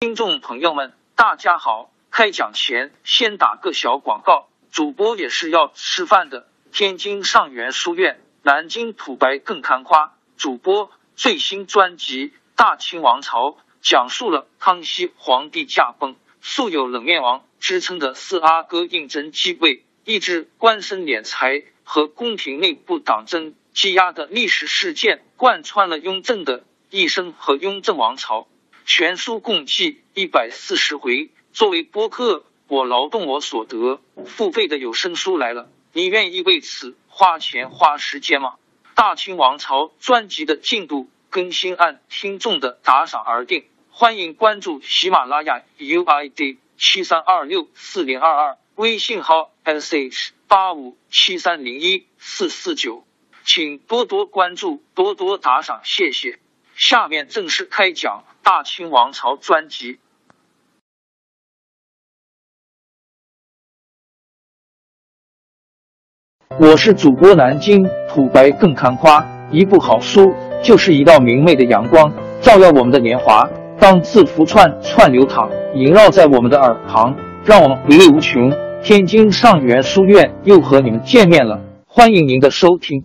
听众朋友们，大家好！开讲前先打个小广告，主播也是要吃饭的。天津上元书院，南京土白更看花。主播最新专辑《大清王朝》，讲述了康熙皇帝驾崩，素有冷面王之称的四阿哥胤禛继位，抑制官绅敛财和宫廷内部党争积压的历史事件，贯穿了雍正的一生和雍正王朝。全书共计一百四十回。作为播客，我劳动我所得，付费的有声书来了，你愿意为此花钱花时间吗？大清王朝专辑的进度更新按听众的打赏而定，欢迎关注喜马拉雅 UID 七三二六四零二二，微信号 sh 八五七三零一四四九，请多多关注，多多打赏，谢谢。下面正式开讲。大清王朝专辑，我是主播南京土白更看花。一部好书就是一道明媚的阳光，照耀我们的年华。当字符串串流淌，萦绕在我们的耳旁，让我们回味无穷。天津上元书院又和你们见面了，欢迎您的收听。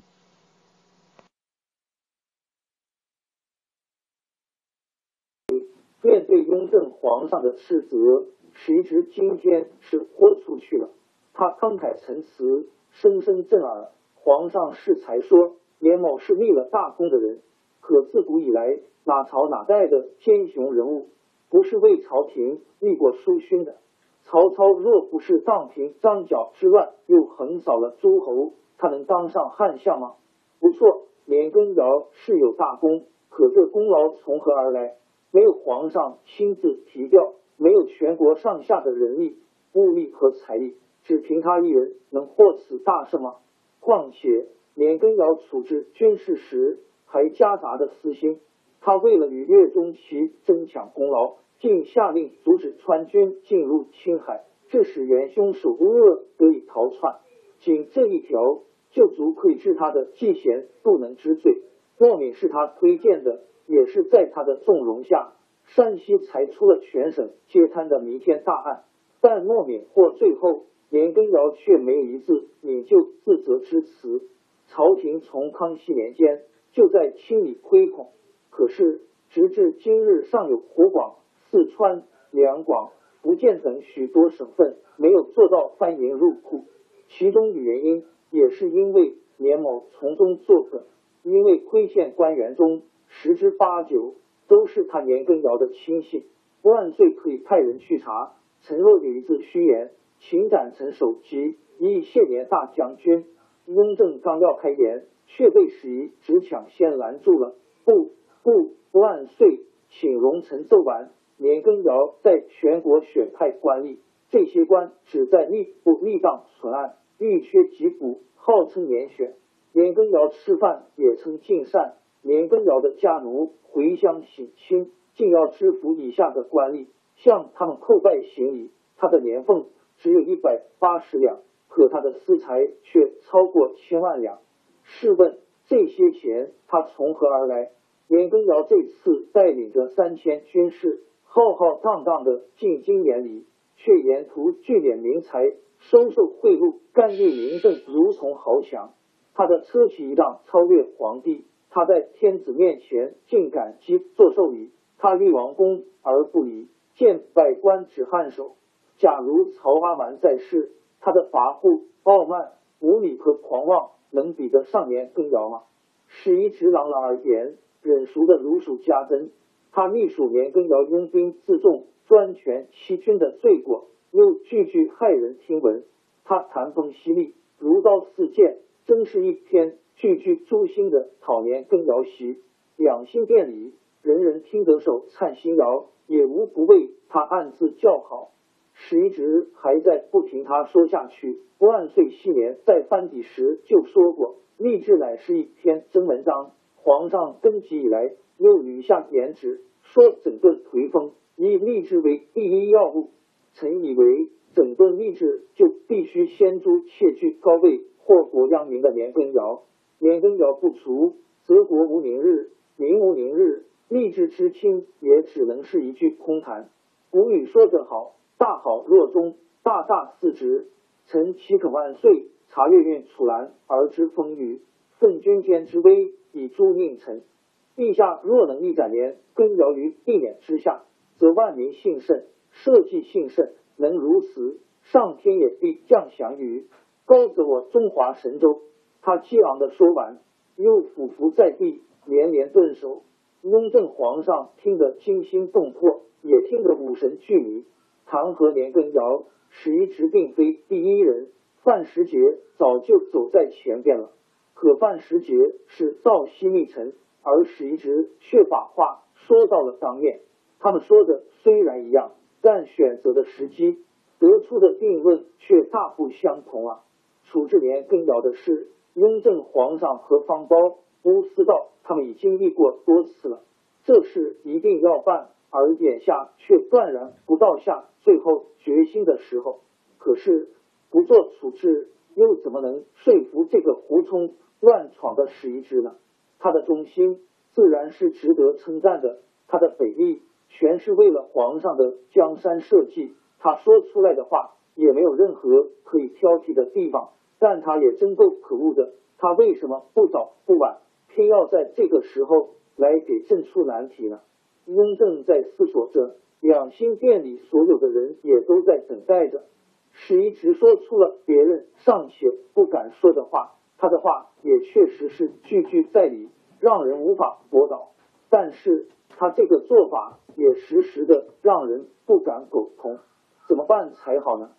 面对雍正皇上的斥责，谁知今天是豁出去了。他慷慨陈词，声声震耳。皇上是才说，年某是立了大功的人，可自古以来，哪朝哪代的奸雄人物，不是为朝廷立过书勋的？曹操若不是荡平张角之乱，又横扫了诸侯，他能当上汉相吗？不错，年羹尧是有大功，可这功劳从何而来？没有皇上亲自提调，没有全国上下的人力、物力和财力，只凭他一人能获此大胜吗？况且年羹尧处置军事时还夹杂着私心，他为了与岳钟琪争抢功劳，竟下令阻止川军进入青海，致使元凶手乌恶得以逃窜。仅这一条就足可以治他的嫉贤不能之罪。莫敏是他推荐的。也是在他的纵容下，山西才出了全省皆贪的弥天大案。但莫敏或最后，年羹尧却没有一字引咎自责之词。朝廷从康熙年间就在清理亏空，可是直至今日，尚有湖广、四川、两广、福建等许多省份没有做到翻银入库。其中的原因，也是因为年某从中作梗，因为亏欠官员中。十之八九都是他年羹尧的亲信，万岁可以派人去查。陈若有一字虚言，请斩臣首级，一谢年大将军。雍正刚要开言，却被史仪直抢先拦住了。不不，万岁，请容臣奏完。年羹尧在全国选派官吏，这些官只在吏部立档存案，欲缺即补，号称年选。年羹尧吃饭也称进膳。年羹尧的家奴回乡省亲，竟要支付以下的官吏，向他们叩拜行礼。他的年俸只有一百八十两，可他的私财却超过千万两。试问这些钱他从何而来？年羹尧这次带领着三千军士，浩浩荡荡的进京典礼，却沿途聚敛民财，收受贿赂，干预民政，如从豪强。他的车骑一辆超越皇帝。他在天子面前竟感激做授礼，他立王公而不礼，见百官只颔首。假如曹阿瞒在世，他的跋扈、傲慢、无礼和狂妄，能比得上年羹尧吗？史一直朗朗而言，忍熟的如数家珍。他隶属年羹尧拥兵自重、专权欺君的罪过，又句句骇人听闻。他谈风犀利，如刀似剑，真是一篇。句句诛心的讨年羹尧檄，两心殿里人人听得手颤心摇，也无不为他暗自叫好。史一直还在不停他说下去。万岁昔年在翻底时就说过，励志乃是一篇真文章。皇上登基以来，又屡下言旨，说整顿颓风，以励志为第一要务。臣以为，整顿励志就必须先诛窃据高位祸国殃民的年羹尧。年羹尧不除，则国无宁日，民无宁日，吏治之亲也只能是一句空谈。古语说得好：“大好若中，大大四直。”臣岂可万岁？察月运楚兰而知风雨，奉君天之威以诛佞臣。陛下若能一展年根尧于地冕之下，则万民幸甚，社稷幸甚。能如此，上天也必降祥于高则我中华神州。他激昂的说完，又俯伏在地，连连顿首。雍正皇上听得惊心动魄，也听得五神俱迷。弹劾年羹尧，史一直并非第一人。范时杰早就走在前边了，可范时杰是造西密臣，而史一直却把话说到了当面。他们说的虽然一样，但选择的时机、得出的定论却大不相同啊！处置年羹尧的事，雍正皇上和方苞、乌思道他们已经议过多次了，这事一定要办，而眼下却断然不到下最后决心的时候。可是。不做处置，又怎么能说服这个胡冲乱闯的史一之呢？他的忠心自然是值得称赞的，他的北力全是为了皇上的江山社稷。他说出来的话也没有任何可以挑剔的地方，但他也真够可恶的。他为什么不早不晚，偏要在这个时候来给朕出难题呢？雍正在思索着，养心殿里所有的人也都在等待着。史一直说出了别人尚且不敢说的话，他的话也确实是句句在理，让人无法驳倒。但是他这个做法也时时的让人不敢苟同，怎么办才好呢？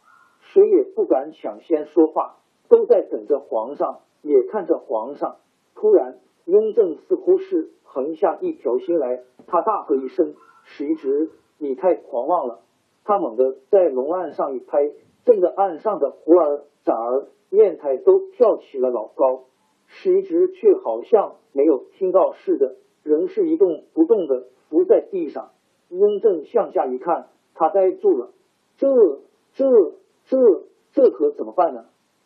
谁也不敢抢先说话，都在等着皇上，也看着皇上。突然，雍正似乎是横下一条心来，他大喝一声：“史一直，你太狂妄了！”他猛地在龙案上一拍。震得岸上的胡儿、展儿、砚台都跳起了老高，史一直却好像没有听到似的，仍是一动不动的伏在地上。雍正向下一看，他呆住了。这、这、这、这可怎么办呢？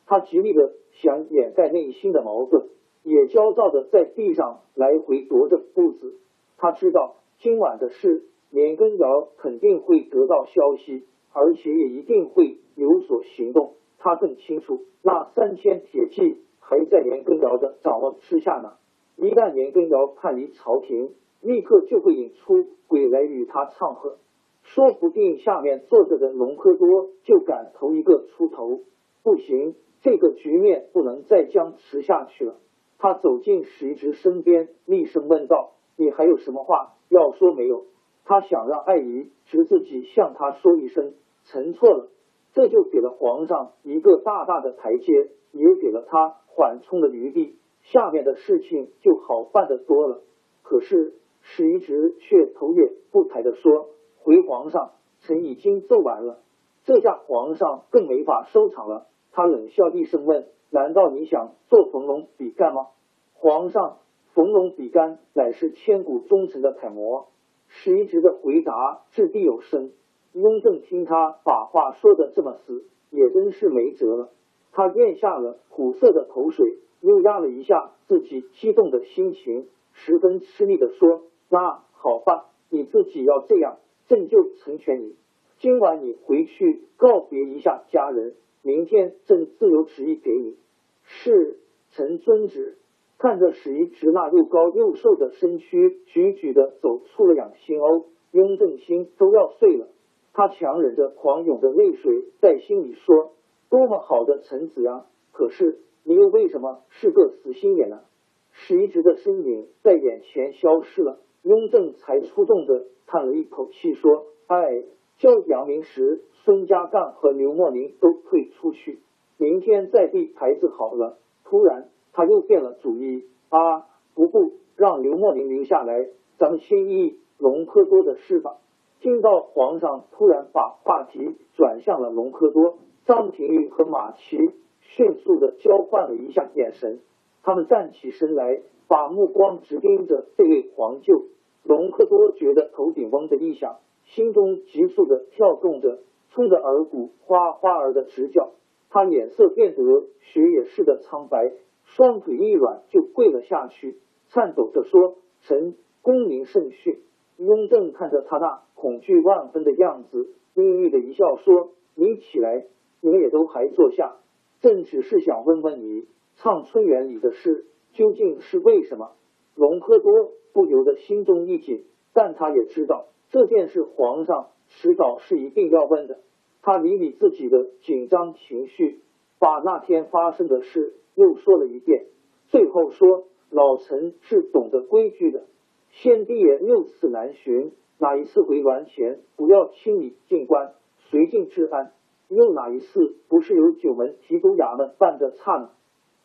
他极力的想掩盖内心的矛盾，也焦躁的在地上来回踱着步子。他知道今晚的事，年羹尧肯定会得到消息。而且也一定会有所行动。他更清楚，那三千铁骑还在年羹尧的掌握之下呢。一旦年羹尧叛离朝廷，立刻就会引出鬼来与他唱和，说不定下面坐着的隆科多就敢头一个出头。不行，这个局面不能再僵持下去了。他走进史一直身边，厉声问道：“你还有什么话要说没有？”他想让爱姨直自己向他说一声。臣错了，这就给了皇上一个大大的台阶，也给了他缓冲的余地，下面的事情就好办得多了。可是史一直却头也不抬的说：“回皇上，臣已经奏完了。”这下皇上更没法收场了。他冷笑一声问：“难道你想做冯龙比干吗？”皇上，冯龙比干乃是千古忠臣的楷模。史一直的回答掷地有声。雍正听他把话说的这么死，也真是没辙了。他咽下了苦涩的口水，又压了一下自己激动的心情，十分吃力的说：“那好吧，你自己要这样，朕就成全你。今晚你回去告别一下家人，明天朕自有旨意给你。”是，臣遵旨。看着史一直那又高又瘦的身躯，举举的走出了养心鸥，雍正心都要碎了。他强忍着狂涌的泪水，在心里说：“多么好的臣子啊！可是你又为什么是个死心眼呢？”史一直的身影在眼前消失了，雍正才出动的叹了一口气说：“哎，叫杨明时、孙家淦和刘墨宁都退出去，明天再立牌子好了。”突然他又变了主意啊！不不，让刘墨宁留下来，咱们先议隆科多的事吧。听到皇上突然把话题转向了隆科多，张廷玉和马齐迅速的交换了一下眼神，他们站起身来，把目光直盯着这位皇舅。隆科多觉得头顶嗡的一响，心中急速的跳动着，冲着耳骨哗哗儿的直叫。他脸色变得雪也似的苍白，双腿一软就跪了下去，颤抖着说：“臣功名甚逊。”雍正看着他那恐惧万分的样子，阴郁的一笑说：“你起来，你也都还坐下。朕只是想问问你，唱春园里的事究竟是为什么？”隆科多不由得心中一紧，但他也知道这件事皇上迟早是一定要问的。他理理自己的紧张情绪，把那天发生的事又说了一遍，最后说：“老臣是懂得规矩的。”先帝爷六次南巡，哪一次回銮前不要清理禁官，绥靖治安？又哪一次不是由九门提督衙门办的差呢？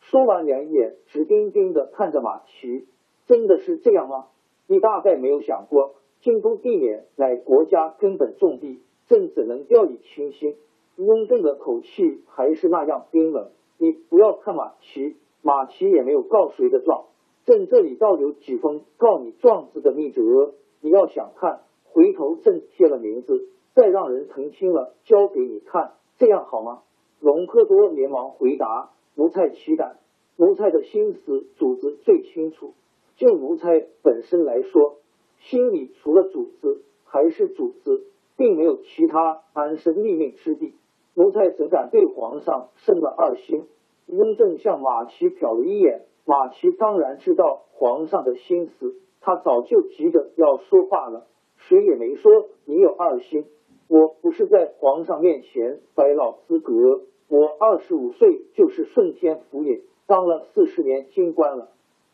说完，两眼直盯盯的看着马齐，真的是这样吗？你大概没有想过，京都地免乃国家根本重地，朕怎能掉以轻心？雍正的口气还是那样冰冷。你不要看马奇，马奇也没有告谁的状。朕这里倒有几封告你状子的密折，你要想看，回头朕贴了名字，再让人澄清了，交给你看，这样好吗？隆科多连忙回答：“奴才岂敢？奴才的心思，主子最清楚。就奴才本身来说，心里除了主子，还是主子，并没有其他安身立命之地。奴才怎敢对皇上生了二心？”雍正向马齐瞟了一眼。马齐当然知道皇上的心思，他早就急着要说话了。谁也没说你有二心，我不是在皇上面前摆老资格。我二十五岁就是顺天府尹，当了四十年京官了。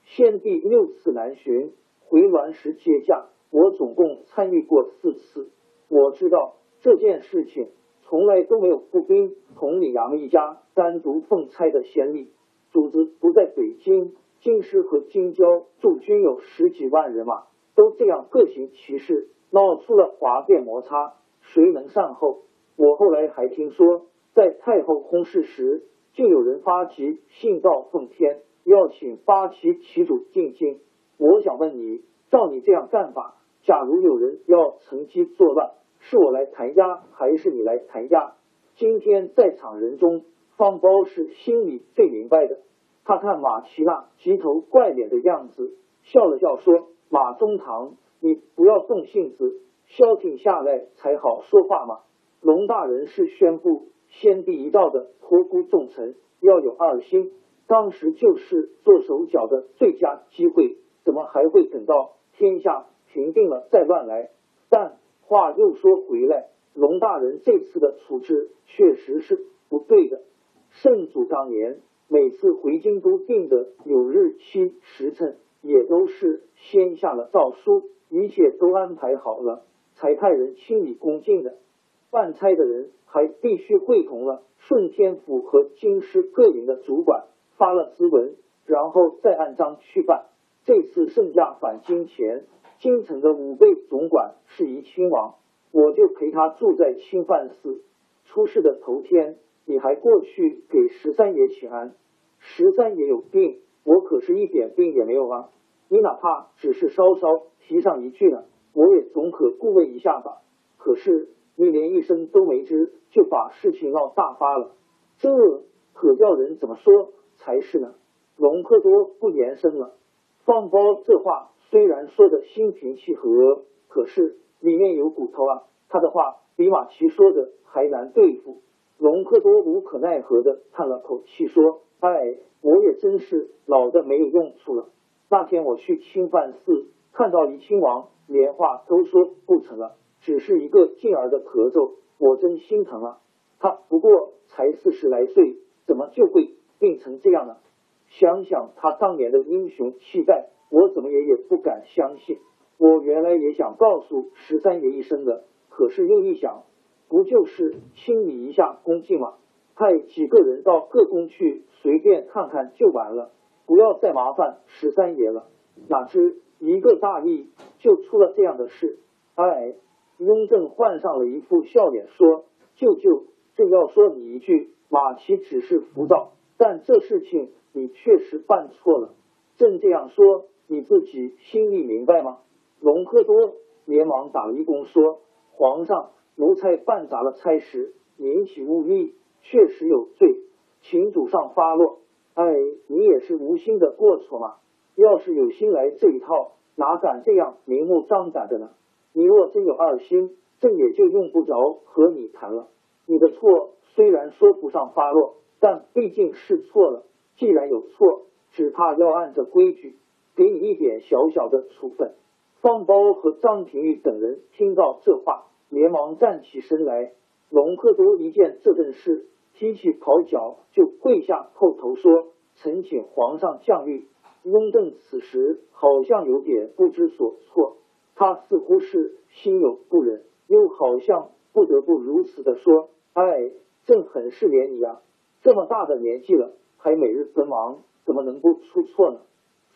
先帝六次南巡，回銮时接驾，我总共参与过四次。我知道这件事情从来都没有步兵同李阳一家单独奉差的先例。主子不在北京，京师和京郊驻军有十几万人马，都这样各行其事，闹出了哗变摩擦，谁能善后？我后来还听说，在太后薨逝时，就有人发起信道奉天，要请八旗旗主进京。我想问你，照你这样干法，假如有人要乘机作乱，是我来弹压，还是你来弹压？今天在场人中。方包是心里最明白的。他看马奇娜急头怪脸的样子，笑了笑说：“马中堂，你不要动性子，消停下来才好说话嘛。龙大人是宣布先帝一道的托孤重臣，要有二心，当时就是做手脚的最佳机会，怎么还会等到天下平定了再乱来？但话又说回来，龙大人这次的处置确实是不对的。”圣祖当年每次回京都定的有日期时辰，也都是先下了诏书，一切都安排好了，才派人清理宫禁的。办差的人还必须会同了顺天府和京师各营的主管，发了咨文，然后再按章去办。这次圣驾返京前，京城的武备总管是怡亲王，我就陪他住在清范寺。出事的头天。你还过去给十三爷请安，十三爷有病，我可是一点病也没有啊！你哪怕只是稍稍提上一句呢，我也总可顾问一下吧。可是你连一声都没吱，就把事情闹大发了，这可叫人怎么说才是呢？隆科多不言声了。放包这话虽然说的心平气和，可是里面有骨头啊！他的话比马奇说的还难对付。隆科多无可奈何的叹了口气，说：“哎，我也真是老的没有用处了。那天我去清范寺，看到怡亲王连话都说不成了，只是一个劲儿的咳嗽，我真心疼啊。他不过才四十来岁，怎么就会病成这样呢？想想他当年的英雄气概，我怎么也也不敢相信。我原来也想告诉十三爷一声的，可是又一想。”不就是清理一下宫禁吗？派几个人到各宫去随便看看就完了，不要再麻烦十三爷了。哪知一个大意就出了这样的事。哎，雍正换上了一副笑脸说：“舅舅，正要说你一句，马齐只是浮躁，但这事情你确实办错了。朕这样说，你自己心里明白吗？”隆科多连忙打了一躬说：“皇上。”奴才办砸了差事，引起误意，确实有罪，请主上发落。哎，你也是无心的过错嘛！要是有心来这一套，哪敢这样明目张胆的呢？你若真有二心，朕也就用不着和你谈了。你的错虽然说不上发落，但毕竟是错了。既然有错，只怕要按着规矩给你一点小小的处分。方包和张廷玉等人听到这话，连忙站起身来。隆科多一见这阵势，提起袍角就跪下叩头说：“臣请皇上降谕。”雍正此时好像有点不知所措，他似乎是心有不忍，又好像不得不如此的说：“哎，朕很是怜你啊，这么大的年纪了，还每日奔忙，怎么能不出错呢？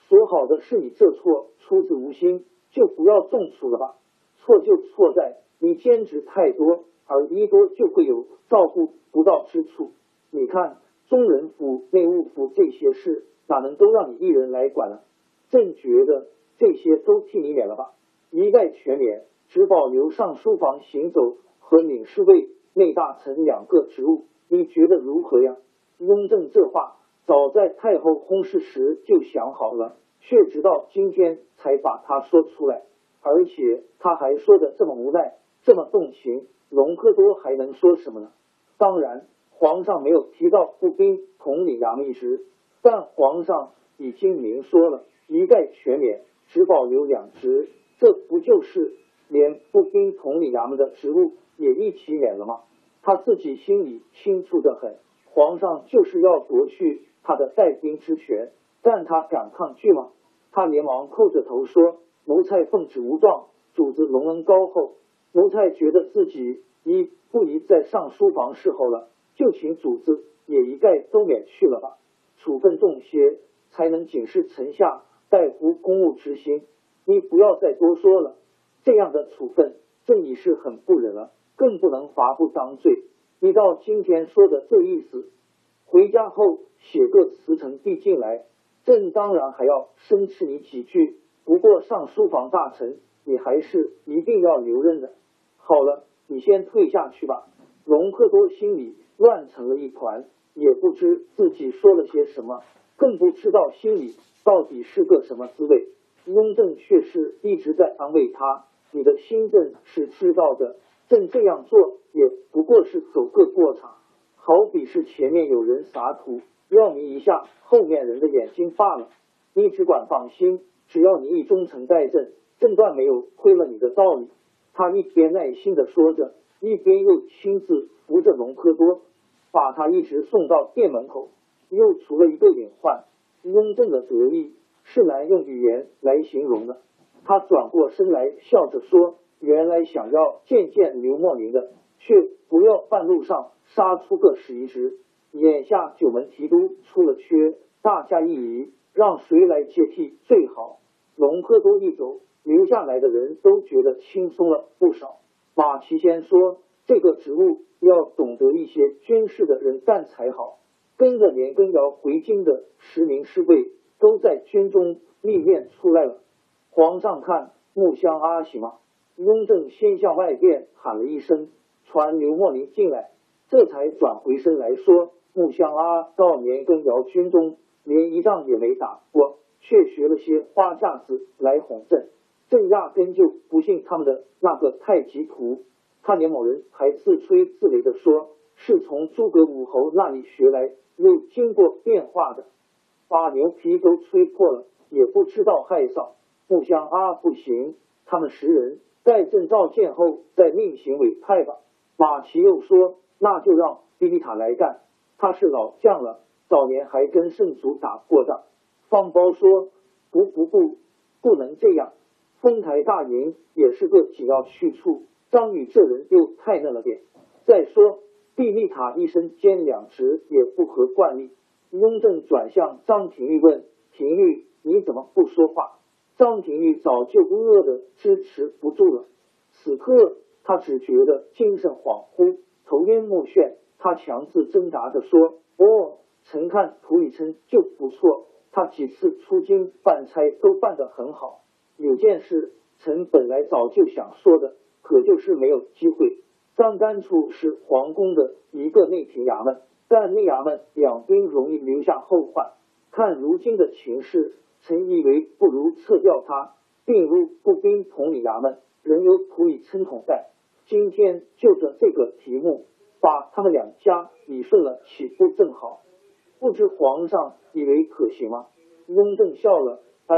说好的是你这错出自无心，就不要重处了吧。错就错在你兼职太多，而一多就会有照顾不到之处。你看中人府、内务府这些事。”哪能都让你一人来管了？朕觉得这些都替你免了吧，一概全免，只保留上书房行走和领侍卫、内大臣两个职务，你觉得如何呀？雍正这话早在太后薨逝时就想好了，却直到今天才把他说出来，而且他还说的这么无奈，这么动情，隆科多还能说什么呢？当然，皇上没有提到步兵统领衙门一职。但皇上已经明说了，一概全免，只保留两职，这不就是连步兵统领衙门的职务也一起免了吗？他自己心里清楚的很，皇上就是要夺去他的带兵之权，但他敢抗拒吗？他连忙叩着头说：“奴才奉旨无状，主子隆恩高厚，奴才觉得自己一不宜再上书房侍候了，就请主子也一概都免去了吧。”处分重些，才能警示臣下代服公务之心。你不要再多说了，这样的处分，朕已是很不忍了，更不能罚不当罪。你到今天说的这意思，回家后写个辞呈递进来，朕当然还要申斥你几句。不过上书房大臣，你还是一定要留任的。好了，你先退下去吧。隆科多心里乱成了一团。也不知自己说了些什么，更不知道心里到底是个什么滋味。雍正却是一直在安慰他：“你的心朕是知道的，朕这样做也不过是走个过场，好比是前面有人撒土，要迷一下后面人的眼睛罢了。你只管放心，只要你一忠诚待朕，朕断没有亏了你的道理。”他一边耐心的说着，一边又亲自扶着隆科多。把他一直送到店门口，又除了一个隐患。雍正的得意是难用语言来形容的。他转过身来，笑着说：“原来想要见见刘墨林的，却不要半路上杀出个十一只。眼下九门提督出了缺，大家一疑，让谁来接替最好？”隆科多一走，留下来的人都觉得轻松了不少。马齐先说：“这个职务。”要懂得一些军事的人干才好。跟着年羹尧回京的十名侍卫都在军中历练出来了。皇上看木香阿喜吗？雍正先向外边喊了一声，传刘墨林进来，这才转回身来说：木香阿到年羹尧军中，连一仗也没打过，却学了些花架子来哄朕。朕压根就不信他们的那个太极图。他连某人还自吹自擂的说，是从诸葛武侯那里学来，又经过变化的，把牛皮都吹破了，也不知道害臊。木香阿不行，他们十人待朕召见后再另行委派吧。马齐又说，那就让比利塔来干，他是老将了，早年还跟圣祖打过仗。方苞说，不不不，不能这样，丰台大营也是个紧要去处。张宇这人又太嫩了点。再说，毕丽塔一身兼两职也不合惯例。雍正转向张廷玉问：“廷玉，你怎么不说话？”张廷玉早就饿得支持不住了，此刻他只觉得精神恍惚，头晕目眩。他强自挣扎着说：“哦，臣看涂以琛就不错，他几次出京办差都办得很好。有件事，臣本来早就想说的。”可就是没有机会。张干处是皇宫的一个内廷衙门，但内衙门养兵容易留下后患。看如今的情势，臣以为不如撤掉他，并入步兵统领衙门，仍有土以琛统带。今天就着这个题目，把他们两家理顺了，岂不正好？不知皇上以为可行吗？雍正笑了，哎，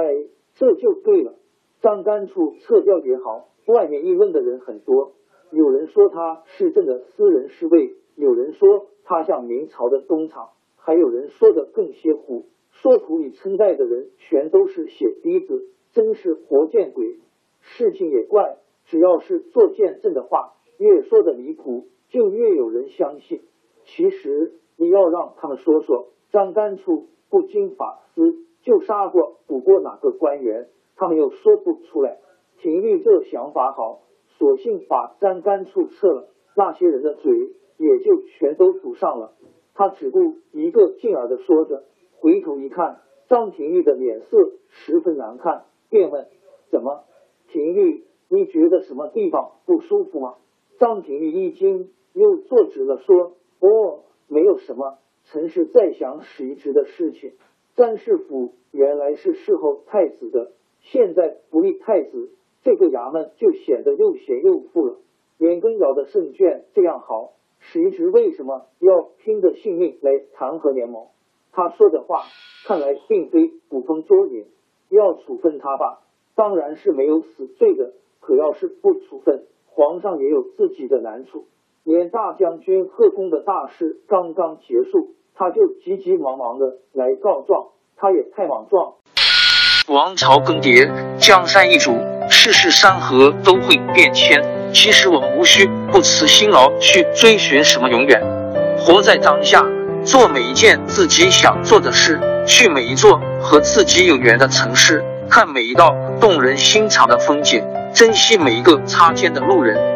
这就对了。张干处撤掉也好，外面议论的人很多。有人说他是朕的私人侍卫，有人说他像明朝的东厂，还有人说的更邪乎，说土里称代的人全都是血滴子，真是活见鬼。事情也怪，只要是做见证的话，越说的离谱，就越有人相信。其实你要让他们说说，张干处不经法司就杀过、捕过哪个官员，他们又说不出来。廷玉这想法好。索性把张干处撤了，那些人的嘴也就全都堵上了。他只顾一个劲儿的说着，回头一看，张廷玉的脸色十分难看，便问：“怎么，廷玉，你觉得什么地方不舒服吗？”张廷玉一惊，又坐直了，说：“哦，没有什么，臣是在想史一直的事情。詹事府原来是侍候太子的，现在不立太子。”这个衙门就显得又闲又富了。年羹尧的胜券这样好，史一直为什么要拼着性命来弹劾联盟？他说的话看来并非捕风捉影。要处分他吧，当然是没有死罪的。可要是不处分，皇上也有自己的难处。连大将军贺公的大事刚刚结束，他就急急忙忙的来告状，他也太莽撞。王朝更迭，江山易主。世事山河都会变迁，其实我们无需不辞辛劳去追寻什么永远，活在当下，做每一件自己想做的事，去每一座和自己有缘的城市，看每一道动人心肠的风景，珍惜每一个擦肩的路人。